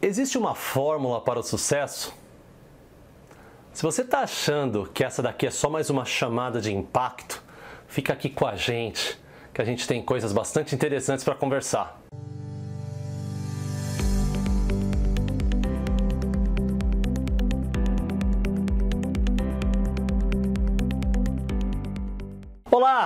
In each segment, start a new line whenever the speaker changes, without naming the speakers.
Existe uma fórmula para o sucesso? Se você está achando que essa daqui é só mais uma chamada de impacto, fica aqui com a gente, que a gente tem coisas bastante interessantes para conversar.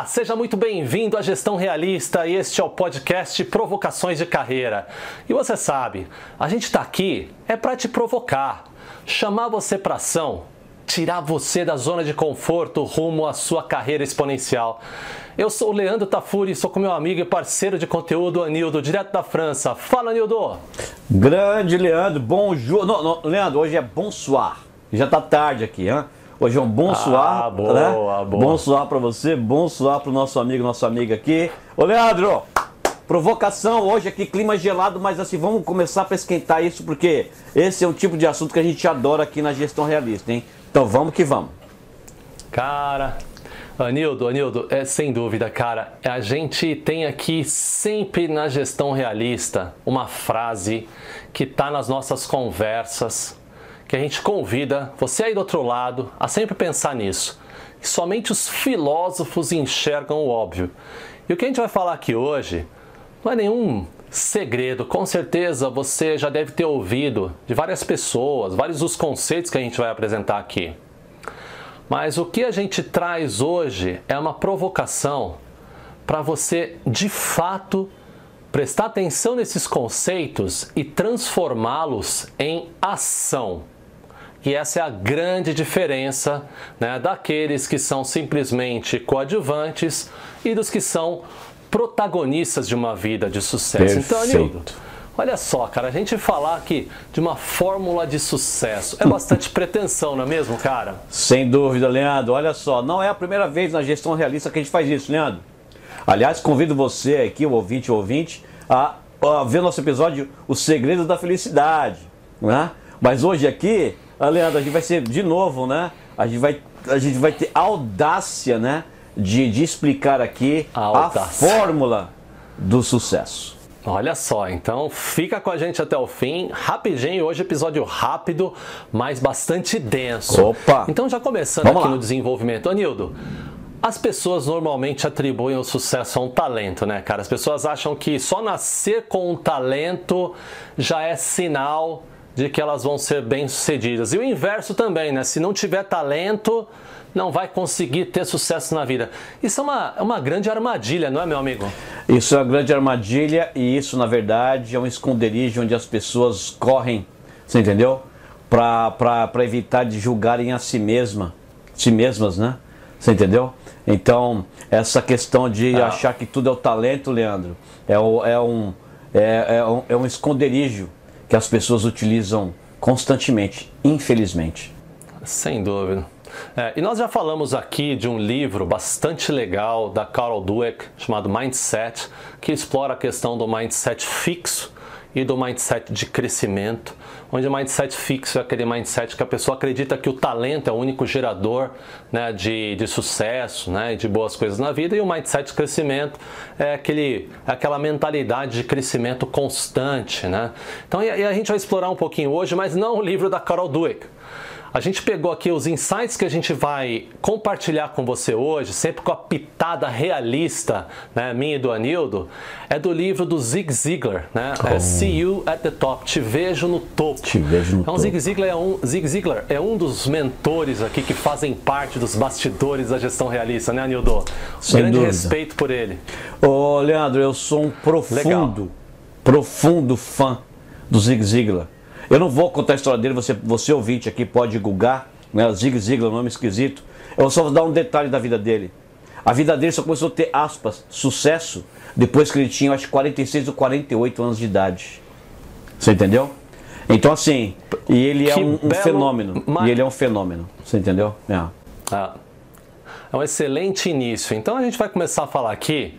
Olá, seja muito bem-vindo à Gestão Realista e este é o podcast Provocações de Carreira. E você sabe, a gente está aqui é para te provocar, chamar você para ação, tirar você da zona de conforto rumo à sua carreira exponencial. Eu sou o Leandro Tafuri, sou com meu amigo e parceiro de conteúdo Anildo, direto da França. Fala, Anildo!
Grande Leandro, bonjour. Não, não, Leandro, hoje é bonsoir. Já tá tarde aqui, hein? Hoje é um bom suar,
Ah, boa,
né?
boa.
Bom suar para você, bom suar para o nosso amigo, nossa amiga aqui. Ô Leandro, provocação hoje aqui, clima gelado, mas assim, vamos começar para esquentar isso, porque esse é um tipo de assunto que a gente adora aqui na gestão realista, hein? Então vamos que vamos.
Cara, Anildo, Anildo, é sem dúvida, cara, a gente tem aqui sempre na gestão realista uma frase que tá nas nossas conversas, que a gente convida você aí do outro lado a sempre pensar nisso. Que somente os filósofos enxergam o óbvio. E o que a gente vai falar aqui hoje não é nenhum segredo, com certeza você já deve ter ouvido de várias pessoas, vários dos conceitos que a gente vai apresentar aqui. Mas o que a gente traz hoje é uma provocação para você de fato prestar atenção nesses conceitos e transformá-los em ação. E essa é a grande diferença né, daqueles que são simplesmente coadjuvantes e dos que são protagonistas de uma vida de sucesso. Então, Anildo, olha só, cara, a gente falar aqui de uma fórmula de sucesso é bastante pretensão, não é mesmo, cara?
Sem dúvida, Leandro. Olha só, não é a primeira vez na gestão realista que a gente faz isso, Leandro. Aliás, convido você aqui, o ouvinte, o ouvinte, a, a ver nosso episódio O Segredo da Felicidade, né? Mas hoje aqui, ah, Leandro, a gente vai ser de novo, né? A gente vai, a gente vai ter audácia, né? De, de explicar aqui
A
a, fórmula do sucesso.
Olha só, então fica com a gente até o fim, rapidinho, hoje episódio rápido, mas bastante denso.
Opa!
Então já começando
Vamos
aqui
lá.
no desenvolvimento, Anildo, as pessoas normalmente atribuem o sucesso a um talento, né, cara? As pessoas acham que só nascer com um talento já é sinal de que elas vão ser bem-sucedidas. E o inverso também, né? Se não tiver talento, não vai conseguir ter sucesso na vida. Isso é uma, é uma grande armadilha, não é, meu amigo?
Isso é uma grande armadilha e isso, na verdade, é um esconderijo onde as pessoas correm, você entendeu? Para evitar de julgarem a si mesma, si mesmas, né? Você entendeu? Então, essa questão de
Ah.
achar que tudo é o talento, Leandro, é, o- é um, é, é um, é um esconderijo que as pessoas utilizam constantemente, infelizmente.
Sem dúvida. É, e nós já falamos aqui de um livro bastante legal da Carol Dweck chamado Mindset, que explora a questão do mindset fixo e do mindset de crescimento, onde o mindset fixo é aquele mindset que a pessoa acredita que o talento é o único gerador né, de, de sucesso né, de boas coisas na vida, e o mindset de crescimento é aquele, aquela mentalidade de crescimento constante. Né? Então, e a, e a gente vai explorar um pouquinho hoje, mas não o livro da Carol Dweck. A gente pegou aqui os insights que a gente vai compartilhar com você hoje, sempre com a pitada realista, né, minha e do Anildo, é do livro do Zig Ziglar, né? É See You at the Top, Te Vejo no Topo.
Te Vejo no
então,
Topo.
Zig Ziglar é um, Zig Ziglar é um dos mentores aqui que fazem parte dos bastidores da gestão realista, né, Anildo?
Sem
Grande
dúvida.
respeito por ele.
Ô, Leandro, eu sou um profundo,
Legal.
profundo fã do Zig Ziglar. Eu não vou contar a história dele, você, você ouvinte aqui pode googar, né? Zig Ziglar, nome esquisito. Eu só vou dar um detalhe da vida dele. A vida dele só começou a ter, aspas, sucesso depois que ele tinha, acho que 46 ou 48 anos de idade. Você entendeu? Então, assim, e ele é um, um fenômeno. E ele é um fenômeno. Você entendeu? É.
Ah, é um excelente início. Então a gente vai começar a falar aqui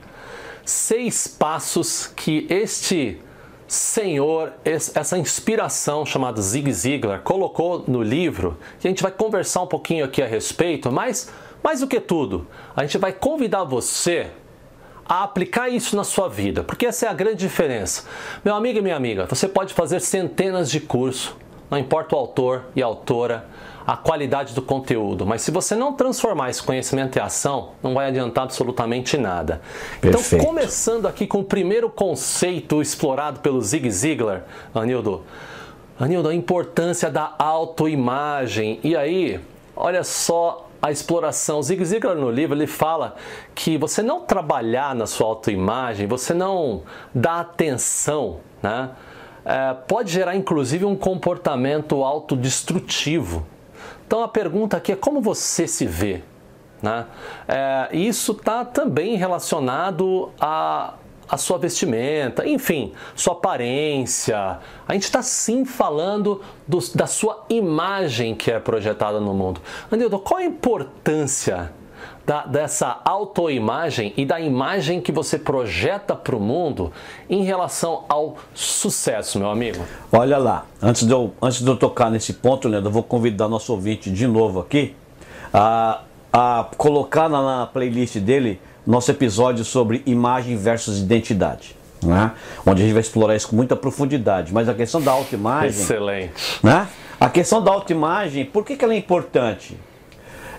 seis passos que este senhor, es- essa inspiração chamada Zig Ziglar, colocou no livro. E a gente vai conversar um pouquinho aqui a respeito, mas mais do que tudo, a gente vai convidar você a aplicar isso na sua vida, porque essa é a grande diferença. Meu amigo e minha amiga, você pode fazer centenas de cursos, não importa o autor e a autora, a qualidade do conteúdo, mas se você não transformar esse conhecimento em ação, não vai adiantar absolutamente nada. Então, Perfeito. Então, começando aqui com o primeiro conceito explorado pelo Zig Ziglar, Anildo. Anildo, a importância da autoimagem. E aí, olha só a exploração. O Zig Ziglar no livro ele fala que você não trabalhar na sua autoimagem, você não dar atenção, né? É, pode gerar inclusive um comportamento autodestrutivo. Então a pergunta aqui é como você se vê? Né? É, isso está também relacionado a, a sua vestimenta, enfim, sua aparência. A gente está sim falando do, da sua imagem que é projetada no mundo. Anildo, qual a importância da, dessa autoimagem e da imagem que você projeta para o mundo em relação ao sucesso, meu amigo?
Olha lá, antes de eu, antes de eu tocar nesse ponto, Leandro, eu vou convidar nosso ouvinte de novo aqui a, a colocar na, na playlist dele nosso episódio sobre imagem versus identidade. Né? Onde a gente vai explorar isso com muita profundidade. Mas a questão da autoimagem.
Excelente.
Né? A questão da autoimagem, por que, que ela é importante?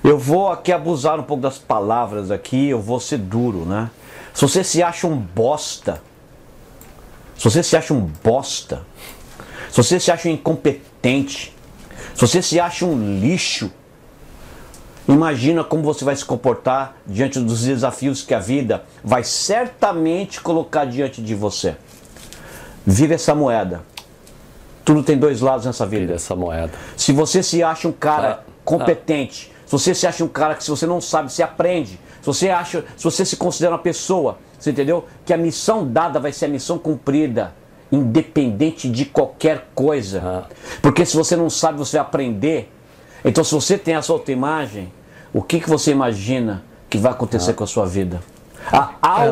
Eu vou aqui abusar um pouco das palavras aqui, eu vou ser duro, né? Se você se acha um bosta, se você se acha um bosta, se você se acha um incompetente, se você se acha um lixo, imagina como você vai se comportar diante dos desafios que a vida vai certamente colocar diante de você. Vive essa moeda. Tudo tem dois lados nessa vida. Vive
essa moeda.
Se você se acha um cara ah, competente, se você se acha um cara que se você não sabe, você aprende. Se você acha, se você se considera uma pessoa, você entendeu? Que a missão dada vai ser a missão cumprida, independente de qualquer coisa. Porque se você não sabe, você vai aprender. Então, se você tem a sua autoimagem, o que, que você imagina que vai acontecer ah. com a sua vida? A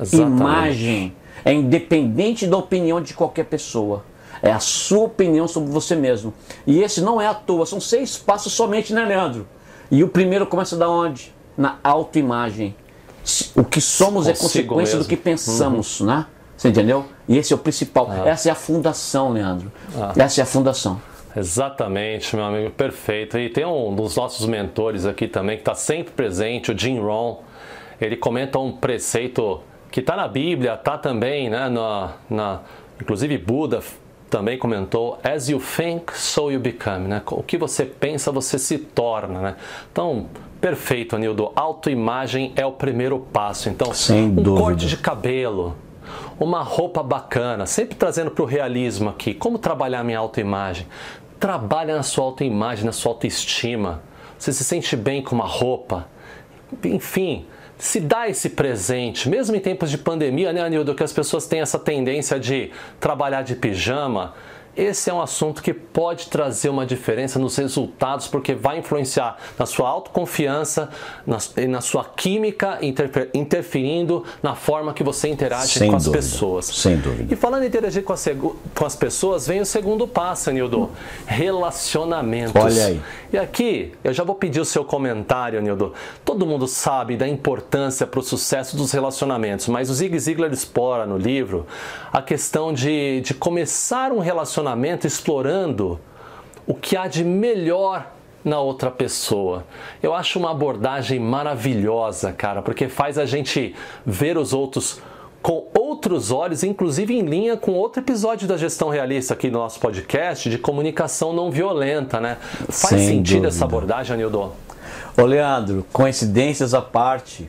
autoimagem é independente da opinião de qualquer pessoa. É a sua opinião sobre você mesmo. E esse não é à toa, são seis passos somente, né, Leandro? E o primeiro começa da onde? Na autoimagem. O que somos é Consigo é consequência mesmo. do que pensamos, uhum. né? Você entendeu? E esse é o principal. Ah. Essa é a fundação, Leandro. Ah. Essa é a fundação.
Exatamente, meu amigo, perfeito. E tem um dos nossos mentores aqui também que está sempre presente, o Jim Rohn. Ele comenta um preceito que está na Bíblia, está também, né, na, na, inclusive Buda também comentou, as you think, so you become, né? O que você pensa, você se torna, né? Então, perfeito, Anildo. Autoimagem é o primeiro passo. Então,
Sem um dúvida.
corte de cabelo, uma roupa bacana, sempre trazendo para o realismo aqui. Como trabalhar minha autoimagem? Trabalha na sua autoimagem, na sua autoestima. Você se sente bem com uma roupa. Enfim, se dá esse presente, mesmo em tempos de pandemia, né, Anildo, que as pessoas têm essa tendência de trabalhar de pijama esse é um assunto que pode trazer uma diferença nos resultados, porque vai influenciar na sua autoconfiança na, e na sua química, interfer, interferindo na forma que você interage Sem com as
dúvida.
pessoas.
Sem dúvida.
E falando em interagir com as, com as pessoas, vem o segundo passo, Nildo: relacionamentos.
Olha aí.
E aqui, eu já vou pedir o seu comentário, Nildo. Todo mundo sabe da importância para o sucesso dos relacionamentos, mas o Zig Ziglar explora no livro a questão de, de começar um relacionamento relacionamento explorando o que há de melhor na outra pessoa. Eu acho uma abordagem maravilhosa, cara, porque faz a gente ver os outros com outros olhos, inclusive em linha com outro episódio da gestão realista aqui no nosso podcast de comunicação não violenta, né? Faz Sem sentido dúvida. essa abordagem, Anildo?
Ô Leandro, coincidências à parte,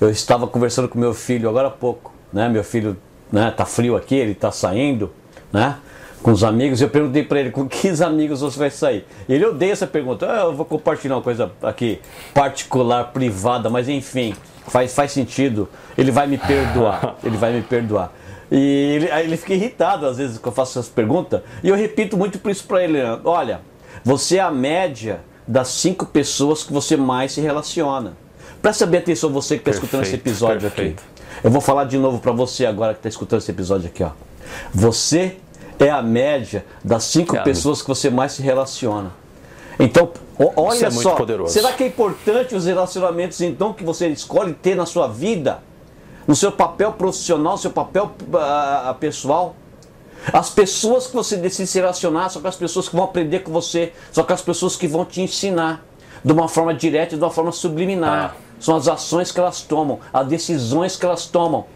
eu estava conversando com meu filho agora há pouco, né? Meu filho, né, tá frio aqui, ele tá saindo, né? Com os amigos, eu perguntei para ele com que amigos você vai sair. Ele odeia essa pergunta. Ah, eu vou compartilhar uma coisa aqui particular, privada, mas enfim, faz, faz sentido. Ele vai me perdoar. Ele vai me perdoar. E ele, ele fica irritado às vezes que eu faço essas perguntas. E eu repito muito por isso para ele: olha, você é a média das cinco pessoas que você mais se relaciona. Presta bem atenção, você que está escutando esse episódio perfeito. aqui. Eu vou falar de novo para você agora que está escutando esse episódio aqui. Ó. Você é a média das cinco pessoas que você mais se relaciona. Então, olha é só, será que é importante os relacionamentos então que você escolhe ter na sua vida? no seu papel profissional, no seu papel uh, pessoal. As pessoas que você decide se relacionar são aquelas pessoas que vão aprender com você, são aquelas pessoas que vão te ensinar de uma forma direta e de uma forma subliminar. Ah. São as ações que elas tomam, as decisões que elas tomam.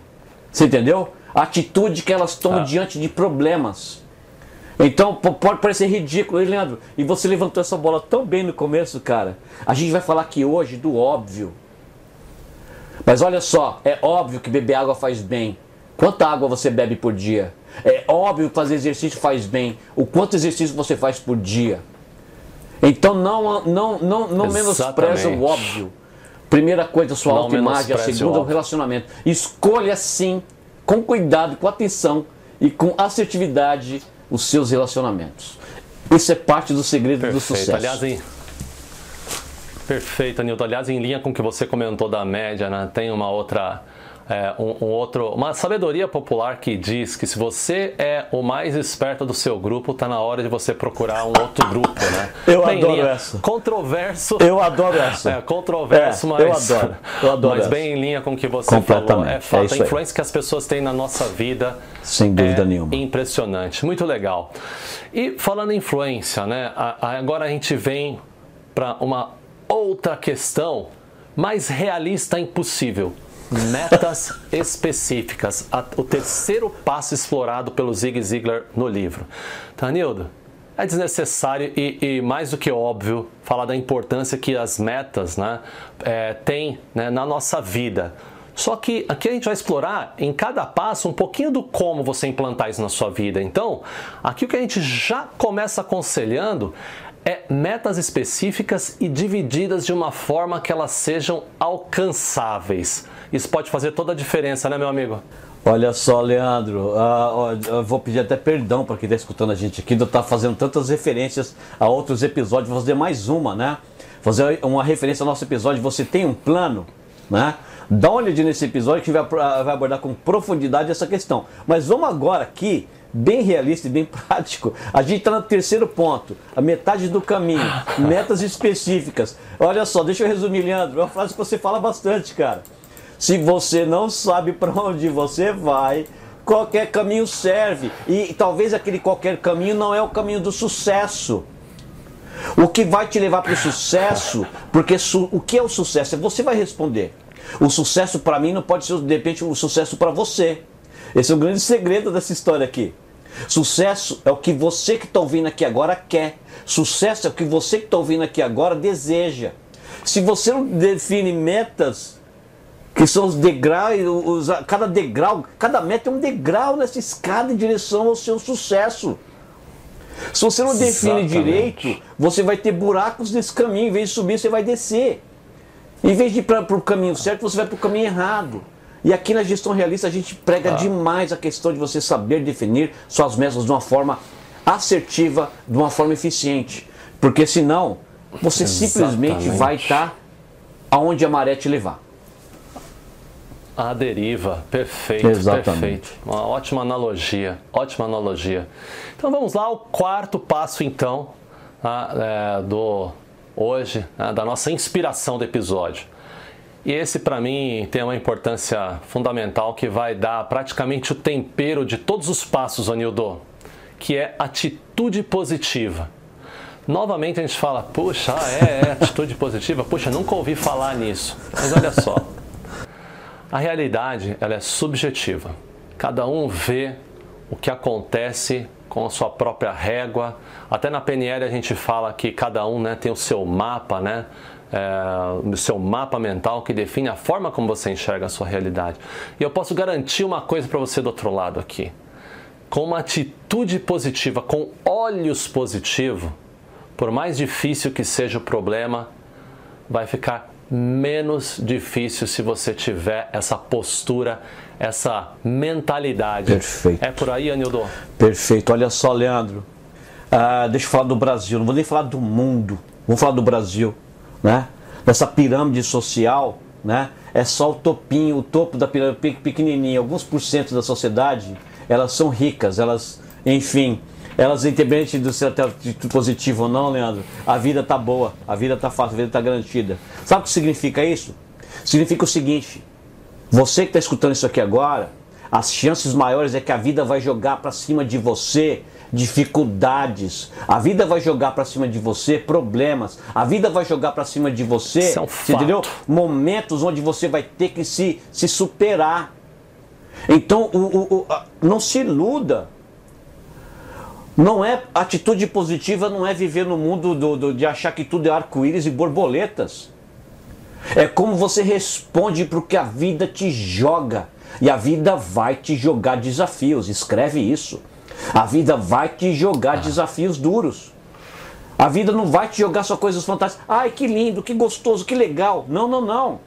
Você entendeu? A atitude que elas tomam ah. diante de problemas. Então pode parecer ridículo, hein, Leandro? E você levantou essa bola tão bem no começo, cara. A gente vai falar aqui hoje do óbvio. Mas olha só, é óbvio que beber água faz bem. Quanta água você bebe por dia? É óbvio que fazer exercício faz bem. O quanto exercício você faz por dia? Então não, não, não, não menospreza o óbvio. Primeira coisa, sua autoimagem. A segunda, o relacionamento. Escolha sim, com cuidado, com atenção e com assertividade os seus relacionamentos. Isso é parte do segredo Perfeito. do sucesso.
Aliás, em... Perfeito, Anilton. Aliás, em linha com o que você comentou da média, né? tem uma outra é, um, um, outro, uma sabedoria popular que diz que se você é o mais esperto do seu grupo, está na hora de você procurar um outro grupo, né?
Eu bem adoro linha, essa.
Controverso.
Eu adoro essa.
É, controverso, é, mas.
Eu adoro. Eu adoro
mas bem em linha com o que você falou. É fato, é a influência que as pessoas têm na nossa vida.
Sem dúvida é nenhuma.
Impressionante. Muito legal. E falando em influência, né? Agora a gente vem para uma outra questão mais realista impossível metas específicas, o terceiro passo explorado pelo Zig Ziglar no livro. Tanildo, é desnecessário e, e, mais do que óbvio falar da importância que as metas né, é, têm né, na nossa vida. Só que aqui a gente vai explorar em cada passo um pouquinho do como você implantar isso na sua vida. Então, aqui o que a gente já começa aconselhando é metas específicas e divididas de uma forma que elas sejam alcançáveis. Isso pode fazer toda a diferença, né, meu amigo?
Olha só, Leandro, eu vou pedir até perdão para quem está escutando a gente aqui, de eu estar tá fazendo tantas referências a outros episódios, vou fazer mais uma, né? Fazer uma referência ao nosso episódio, você tem um plano, né? Dá uma olhadinha nesse episódio que vai, vai abordar com profundidade essa questão. Mas vamos agora aqui bem realista e bem prático. A gente está no terceiro ponto, a metade do caminho, metas específicas. Olha só, deixa eu resumir, Leandro, é uma frase que você fala bastante, cara. Se você não sabe para onde você vai, qualquer caminho serve. E talvez aquele qualquer caminho não é o caminho do sucesso. O que vai te levar para o sucesso, porque su o que é o sucesso? Você vai responder. O sucesso para mim não pode ser de repente um sucesso para você. Esse é o grande segredo dessa história aqui. Sucesso é o que você que está ouvindo aqui agora quer. Sucesso é o que você que está ouvindo aqui agora deseja. Se você não define metas, que são os degraus, os, cada degrau, cada meta é um degrau nessa escada em direção ao seu sucesso. Se você não define Exatamente. direito, você vai ter buracos nesse caminho. Em vez de subir, você vai descer. Em vez de ir para o caminho certo, você vai para o caminho errado. E aqui na gestão realista a gente prega ah. demais a questão de você saber definir suas metas de uma forma assertiva, de uma forma eficiente. Porque senão você Exatamente. simplesmente vai estar tá aonde a maré te levar.
A deriva, perfeito, Exatamente. perfeito. Uma ótima analogia, ótima analogia. Então vamos lá, o quarto passo então tá, é, do hoje, né, da nossa inspiração do episódio. E esse, para mim, tem uma importância fundamental que vai dar praticamente o tempero de todos os passos, Anildo, que é atitude positiva. Novamente a gente fala, puxa, ah, é, é atitude positiva, puxa, nunca ouvi falar nisso. Mas olha só, a realidade ela é subjetiva. Cada um vê o que acontece com a sua própria régua. Até na PNL a gente fala que cada um né, tem o seu mapa, né? é, o seu mapa mental que define a forma como você enxerga a sua realidade. E eu posso garantir uma coisa para você do outro lado aqui. Com uma atitude positiva, com olhos positivos, por mais difícil que seja o problema, vai ficar menos difícil se você tiver essa postura, essa mentalidade.
Perfeito.
É por aí, Anildo?
Perfeito. Olha só, Leandro. Ah, deixa eu falar do Brasil, não vou nem falar do mundo, vou falar do Brasil né? Nessa pirâmide social, né? É só o topinho, o topo da pirâmide pequenininho. Alguns por cento da sociedade, elas são ricas, elas, enfim, elas independente do ser positivo ou não, Leandro, a vida tá boa, a vida tá fácil, a vida tá garantida. Sabe o que significa isso? Significa o seguinte: Você que está escutando isso aqui agora, as chances maiores é que a vida vai jogar para cima de você dificuldades. A vida vai jogar para cima de você problemas. A vida vai jogar para cima de você,
é um
entendeu? Momentos onde você vai ter que se, se superar. Então, o, o, o, não se iluda. Não é atitude positiva, não é viver no mundo do, do, de achar que tudo é arco-íris e borboletas. É como você responde para o que a vida te joga. E a vida vai te jogar desafios. Escreve isso. A vida vai te jogar ah. desafios duros. A vida não vai te jogar só coisas fantásticas. Ai, que lindo, que gostoso, que legal. Não, não, não.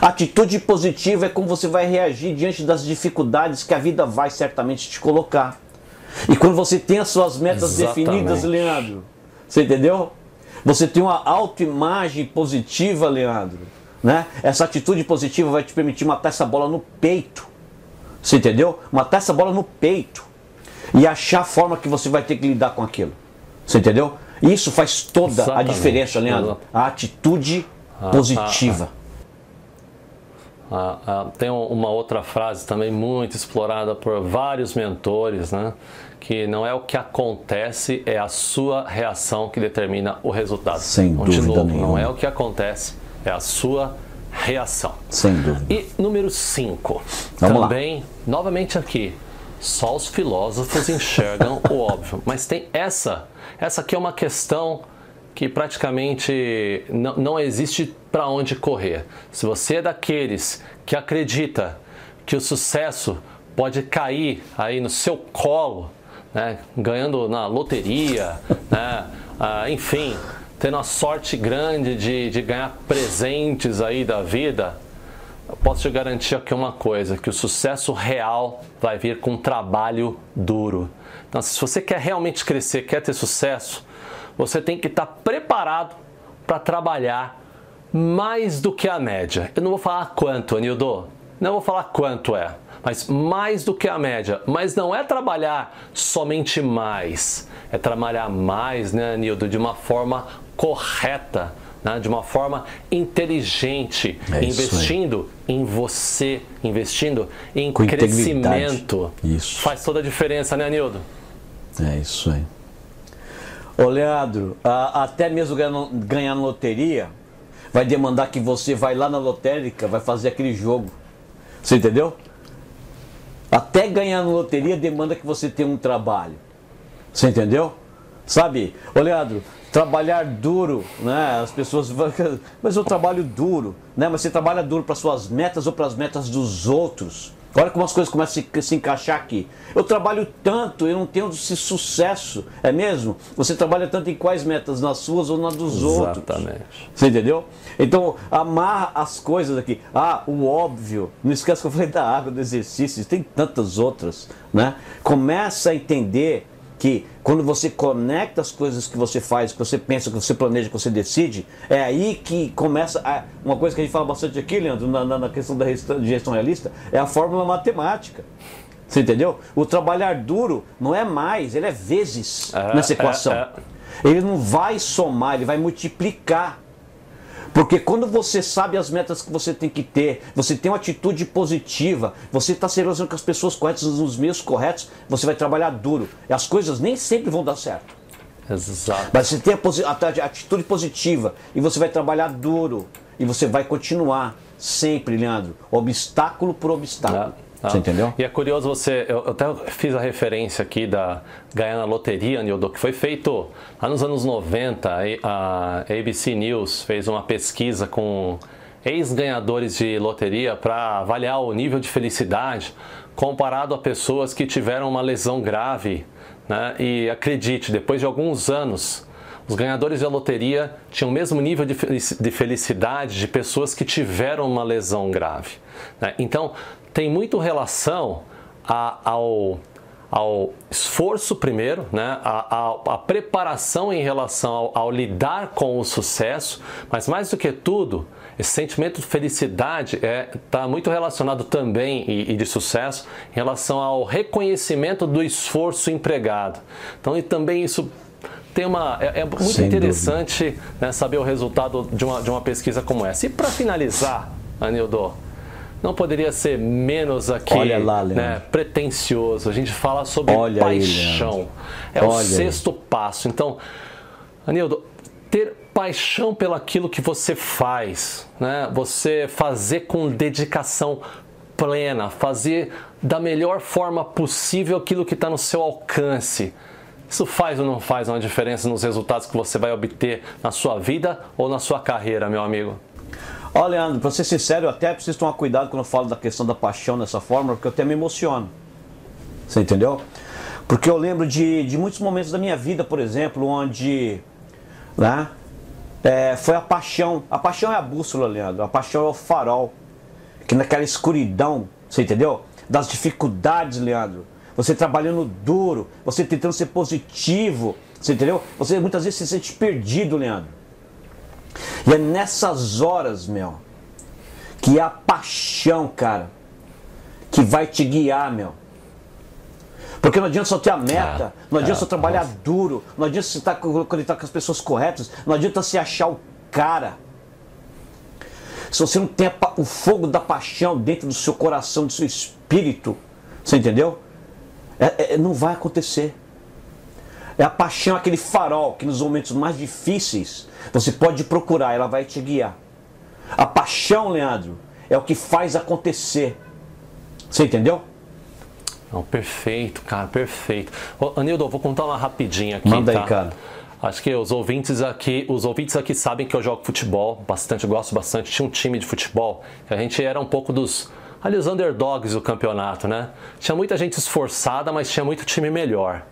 Atitude positiva é como você vai reagir diante das dificuldades que a vida vai certamente te colocar. E quando você tem as suas metas Exatamente. definidas, Leandro, você entendeu? Você tem uma autoimagem positiva, Leandro. Né? Essa atitude positiva vai te permitir matar essa bola no peito. Você entendeu? Matar essa bola no peito. E achar a forma que você vai ter que lidar com aquilo. Você entendeu? Isso faz toda Exatamente. a diferença, Leandro. A atitude ah, positiva.
Ah, ah. tem uma outra frase também muito explorada por vários mentores, né? que não é o que acontece, é a sua reação que determina o resultado.
Sem então, dúvida novo, nenhuma.
Não é o que acontece, é a sua reação.
Sem dúvida.
E número 5. Também, lá. novamente aqui, só os filósofos enxergam o óbvio. Mas tem essa. Essa aqui é uma questão que praticamente não, não existe para onde correr. Se você é daqueles que acredita que o sucesso pode cair aí no seu colo né, ganhando na loteria, né, ah, enfim, tendo a sorte grande de, de ganhar presentes aí da vida, eu posso te garantir aqui uma coisa, que o sucesso real vai vir com trabalho duro. Então, se você quer realmente crescer, quer ter sucesso, você tem que estar preparado para trabalhar mais do que a média. Eu não vou falar quanto, Anildo. Não vou falar quanto é mas mais do que a média. Mas não é trabalhar somente mais, é trabalhar mais, né, Nildo, de uma forma correta. Né, de uma forma inteligente, é investindo em você, investindo em Com crescimento.
Isso.
Faz toda a diferença, né, Nildo?
É isso aí. Ô Leandro, a, até mesmo ganhar, na loteria vai demandar que você vai lá na lotérica, vai fazer aquele jogo. Você entendeu? Até ganhar na loteria demanda que você tenha um trabalho. Você entendeu? Sabe, ô Leandro, trabalhar duro, né? As pessoas vão. Mas eu trabalho duro, né? Mas você trabalha duro para suas metas ou para as metas dos outros. Olha como as coisas começam a se, encaixar aqui. Eu trabalho tanto, eu não tenho esse sucesso, é mesmo? Você trabalha tanto em quais metas? Nas suas ou nas dos
Exatamente.
outros? Exatamente. Você entendeu? Então, amarra as coisas aqui. Ah, o óbvio. Não esquece que eu falei da água, do exercício. Tem tantas outras, né? Começa a entender que quando você conecta as coisas que você faz, que você pensa, que você planeja, que você decide, é aí que começa a, uma coisa que a gente fala bastante aqui, Leandro, na, na questão da gestão realista, é a fórmula matemática. Você entendeu? O trabalhar duro não é mais, ele é vezes é, nessa equação. É, é. Ele não vai somar, ele vai multiplicar. Porque quando você sabe as metas que você tem que ter, você tem uma atitude positiva, você está se relacionando com as pessoas corretas, nos meios corretos, você vai trabalhar duro. E as coisas nem sempre vão dar certo.
Exato.
Mas você tem a, a atitude positiva e você vai trabalhar duro. E você vai continuar sempre, Leandro, obstáculo por obstáculo. É. Tá? Você entendeu?
E é curioso você, eu, eu até fiz a referência aqui da ganhar na loteria, Nildo, que foi feito lá nos anos 90, a ABC News fez uma pesquisa com ex-ganhadores de loteria para avaliar o nível de felicidade comparado a pessoas que tiveram uma lesão grave. Né? E acredite, depois de alguns anos, os ganhadores da loteria tinham o mesmo nível de felicidade de pessoas que tiveram uma lesão grave. Né? Então, tem muito relação a, ao, ao esforço primeiro, né? a, a, a preparação em relação ao, ao, lidar com o sucesso, mas mais do que tudo, esse sentimento de felicidade está é, tá muito relacionado também e, e, de sucesso em relação ao reconhecimento do esforço empregado. Então, e também isso tem uma é, é muito Sem interessante né, saber o resultado de uma, de uma pesquisa como essa. E para finalizar, Anildo, não poderia ser menos aqui
Olha lá,
né, pretencioso. A gente fala sobre
Olha
paixão.
Aí,
é o sexto passo. Então, Anildo, ter paixão pelaquilo que você faz, né? Você fazer com dedicação plena, fazer da melhor forma possível aquilo que está no seu alcance. Isso faz ou não faz uma diferença nos resultados que você vai obter na sua vida ou na sua carreira, meu amigo?
Ó, Leandro, pra ser sincero, eu até preciso tomar cuidado quando eu falo da questão da paixão dessa forma, porque eu até me emociono. Você entendeu? Porque eu lembro de, de muitos momentos da minha vida, por exemplo, onde né, é, foi a paixão. A paixão é a bússola, Leandro. A paixão é o farol. Que naquela escuridão, você entendeu? Das dificuldades, Leandro você trabalhando duro, você tentando ser positivo, você entendeu? Você muitas vezes se sente perdido, Leandro. E é nessas horas, meu, que é a paixão, cara, que vai te guiar, meu. Porque não adianta só ter a meta, ah, não adianta só trabalhar duro, não adianta você estar conectado com as pessoas corretas, não adianta você achar o cara. Se você não tem o fogo da paixão dentro do seu coração, do seu espírito, você entendeu? É, é, não vai acontecer. É a paixão, aquele farol que nos momentos mais difíceis você pode procurar, ela vai te guiar. A paixão, Leandro, é o que faz acontecer. Você entendeu?
Não, perfeito, cara, perfeito. Ô, Anildo, eu vou contar uma rapidinha aqui.
Manda
tá?
aí, cara.
Acho que os ouvintes aqui, os ouvintes aqui sabem que eu jogo futebol bastante, gosto bastante. Tinha um time de futebol, a gente era um pouco dos ali os underdogs do campeonato, né? Tinha muita gente esforçada, mas tinha muito time melhor.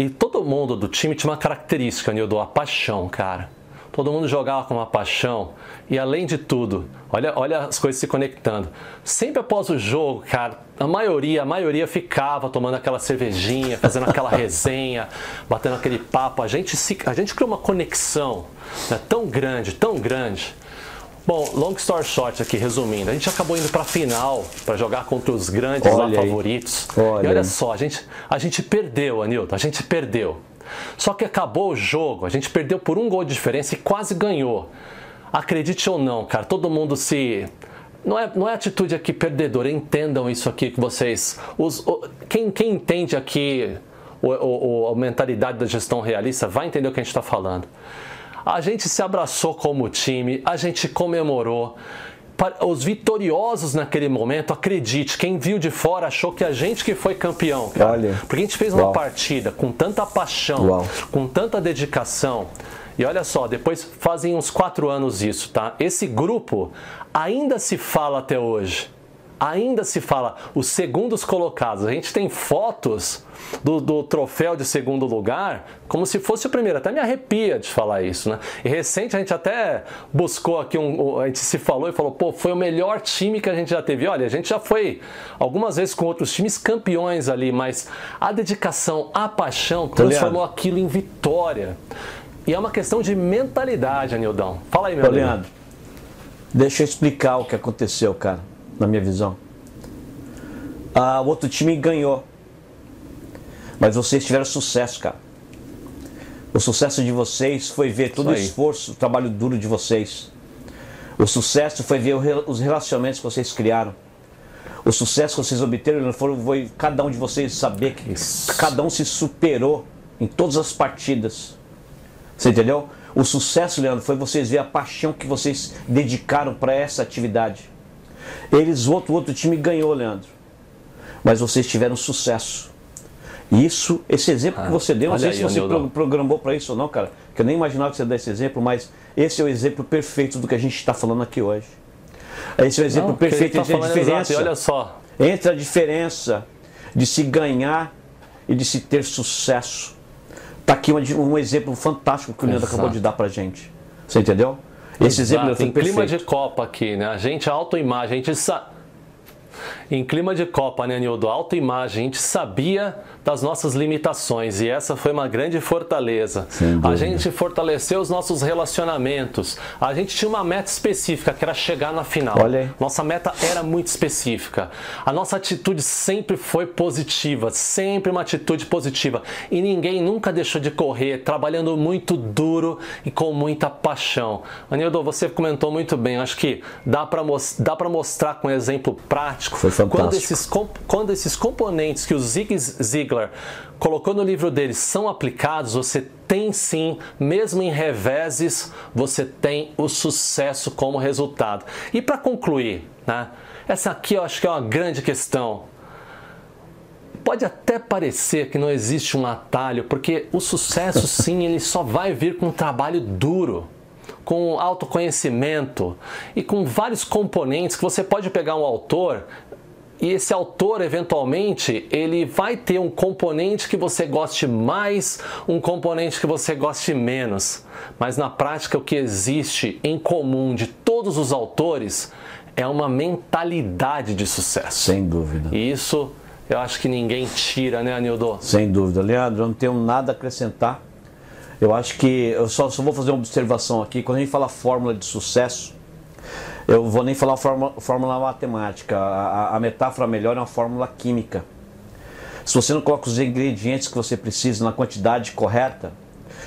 E todo mundo do time tinha uma característica, Nildo, a paixão, cara. Todo mundo jogava com uma paixão e além de tudo, olha, olha as coisas se conectando. Sempre após o jogo, cara, a maioria, a maioria ficava tomando aquela cervejinha, fazendo aquela resenha, batendo aquele papo. A gente, se, a gente criou uma conexão né, tão grande, tão grande Bom, long story short aqui, resumindo, a gente acabou indo para a final para jogar contra os grandes olha lá, favoritos. Olha. E olha só, a gente, a gente perdeu, Anilton, a gente perdeu. Só que acabou o jogo, a gente perdeu por um gol de diferença e quase ganhou. Acredite ou não, cara, todo mundo se não é, não é atitude aqui perdedora, entendam isso aqui que vocês. Os, quem, quem entende aqui o, o, a mentalidade da gestão realista vai entender o que a gente está falando. A gente se abraçou como time, a gente comemorou. Os vitoriosos naquele momento, acredite, quem viu de fora achou que a gente que foi campeão, cara. Olha. Porque a gente fez uma Uau. partida com tanta paixão, Uau. com tanta dedicação. E olha só, depois fazem uns quatro anos isso, tá? Esse grupo ainda se fala até hoje ainda se fala os segundos colocados. A gente tem fotos do, do, troféu de segundo lugar como se fosse o primeiro. Até me arrepia de falar isso, né? E recente a gente até buscou aqui um. A gente se falou e falou, pô, foi o melhor time que a gente já teve. Olha, a gente já foi algumas vezes com outros times campeões ali, mas a dedicação, a paixão transformou aquilo em vitória. E é uma questão de mentalidade, Anildão. Fala aí, meu
Ô, Leandro. Deixa eu explicar o que aconteceu, cara na minha visão. Ah, o outro time ganhou. Mas vocês tiveram sucesso, cara. O sucesso de vocês foi ver todo o esforço, o trabalho duro de vocês. O sucesso foi ver os relacionamentos que vocês criaram. O sucesso que vocês obteram foi cada um de vocês saber que Isso. cada um se superou em todas as partidas. Você entendeu? O sucesso, Leandro, foi vocês ver a paixão que vocês dedicaram para essa atividade. Eles, o outro, outro time ganhou, Leandro. Mas vocês tiveram sucesso. Isso, esse exemplo ah, que você deu, não sei aí, se você pro, programou para isso ou não, cara, que eu nem imaginava que você desse exemplo, mas esse é o exemplo perfeito do que a gente está falando aqui hoje. Esse é o exemplo não, perfeito tá entre a diferença.
Exato, olha só.
Entre a diferença de se ganhar e de se ter sucesso. Está aqui um, um, exemplo fantástico que o Leandro acabou de dar para gente. Você entendeu?
Esse exemplo clima de Copa aqui, né? A gente, a autoimagem, a gente sabe. Em clima de Copa, né, Nildo? Autoimagem, a gente sabia das nossas limitações e essa foi uma grande fortaleza. A gente fortaleceu os nossos relacionamentos. A gente tinha uma meta específica que era chegar na final. Nossa meta era muito específica. A nossa atitude sempre foi positiva, sempre uma atitude positiva. E ninguém nunca deixou de correr, trabalhando muito duro e com muita paixão. Anildo, você comentou muito bem. Acho que dá para mostrar com um exemplo prático
Foi fantástico.
quando esses, quando esses componentes que o Zig Ziglar colocou no livro dele são aplicados, você tem sim, mesmo em reveses, você tem o sucesso como resultado. E para concluir, né, essa aqui eu acho que é uma grande questão. Pode até parecer que não existe um atalho, porque o sucesso sim, ele só vai vir com um trabalho duro com autoconhecimento e com vários componentes que você pode pegar um autor e esse autor eventualmente ele vai ter um componente que você goste mais, um componente que você goste menos. Mas na prática o que existe em comum de todos os autores é uma mentalidade de sucesso.
Sem dúvida.
E isso eu acho que ninguém tira, né, Anildo?
Sem dúvida. Leandro, eu não tenho nada a acrescentar. Eu acho que eu só, só vou fazer uma observação aqui. Quando a gente fala fórmula de sucesso, eu vou nem falar fórmula, fórmula matemática. A, a, metáfora melhor é uma fórmula química. Se você não coloca os ingredientes que você precisa na quantidade correta,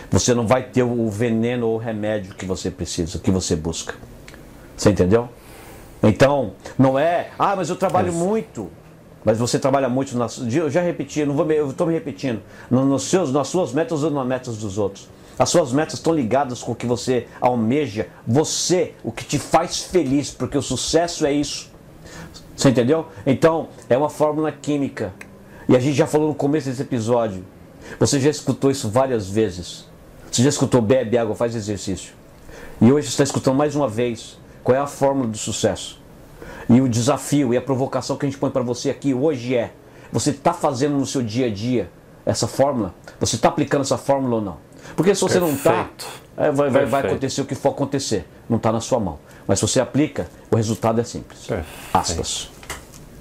você não vai ter o veneno ou o remédio que você precisa, que você busca. Você entendeu? Então, não é, ah, mas eu trabalho muito. Mas você trabalha muito, nas, eu já repeti, não vou, eu estou me repetindo, nos seus, nas suas metas ou nas metas dos outros. As suas metas estão ligadas com o que você almeja, você, o que te faz feliz, porque o sucesso é isso. Você entendeu? Então, é uma fórmula química. E a gente já falou no começo desse episódio. Você já escutou isso várias vezes. Você já escutou bebe água, faz exercício. E hoje você está escutando mais uma vez qual é a fórmula do sucesso. E o desafio e a provocação que a gente põe para você aqui hoje é: você está fazendo no seu dia a dia essa fórmula? Você está aplicando essa fórmula ou não? Porque se você tá, Perfeito. não está, vai, vai, vai, acontecer o que for acontecer. Não está na sua mão. Mas se você aplica, o resultado é simples. Perfeito. Aspas.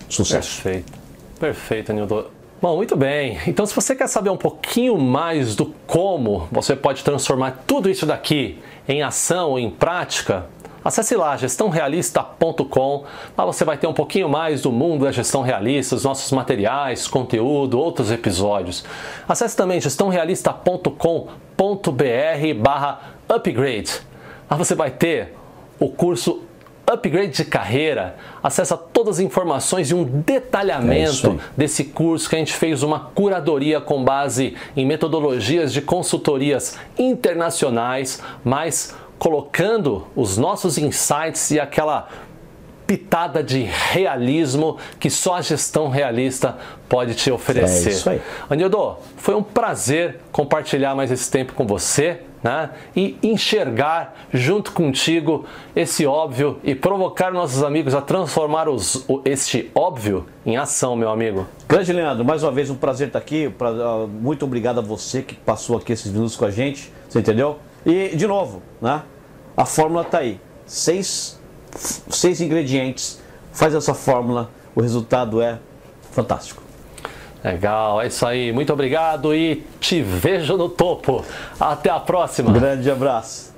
Sucesso.
Perfeito. Perfeito, Nildo. Bom, muito bem. Então, se você quer saber um pouquinho mais do como você pode transformar tudo isso daqui em ação, em prática, Acesse lá gestãorealista.com. Lá você vai ter um pouquinho mais do mundo da gestão realista, os nossos materiais, conteúdo, outros episódios. Acesse também gestãorealista.com.br/upgrade. Lá você vai ter o curso upgrade de carreira, acessa todas as informações e um detalhamento é desse curso que a gente fez uma curadoria com base em metodologias de consultorias internacionais, mas colocando os nossos insights e aquela pitada de realismo que só a gestão realista pode te oferecer. É
isso aí.
Anildo, foi um prazer compartilhar mais esse tempo com você. Né? E enxergar junto contigo esse óbvio e provocar nossos amigos a transformar os, este óbvio em ação, meu amigo.
Grande Leandro, mais uma vez um prazer estar aqui. Ah, muito obrigado a você que passou aqui esses minutos com a gente. Você entendeu? E, de novo, né? A fórmula está aí. Seis, seis ingredientes, faz essa fórmula, o resultado é fantástico.
Legal, é isso aí. Muito obrigado e te vejo no topo. Até a próxima.
Grande abraço.